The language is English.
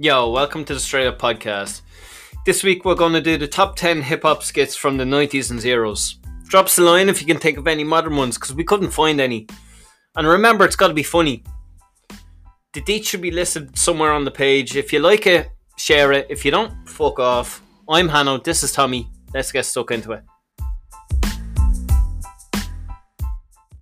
Yo, welcome to the Straight Up Podcast. This week we're going to do the top 10 hip hop skits from the 90s and zeros. Drop us a line if you can think of any modern ones because we couldn't find any. And remember, it's got to be funny. The date should be listed somewhere on the page. If you like it, share it. If you don't, fuck off. I'm Hanno, this is Tommy. Let's get stuck into it.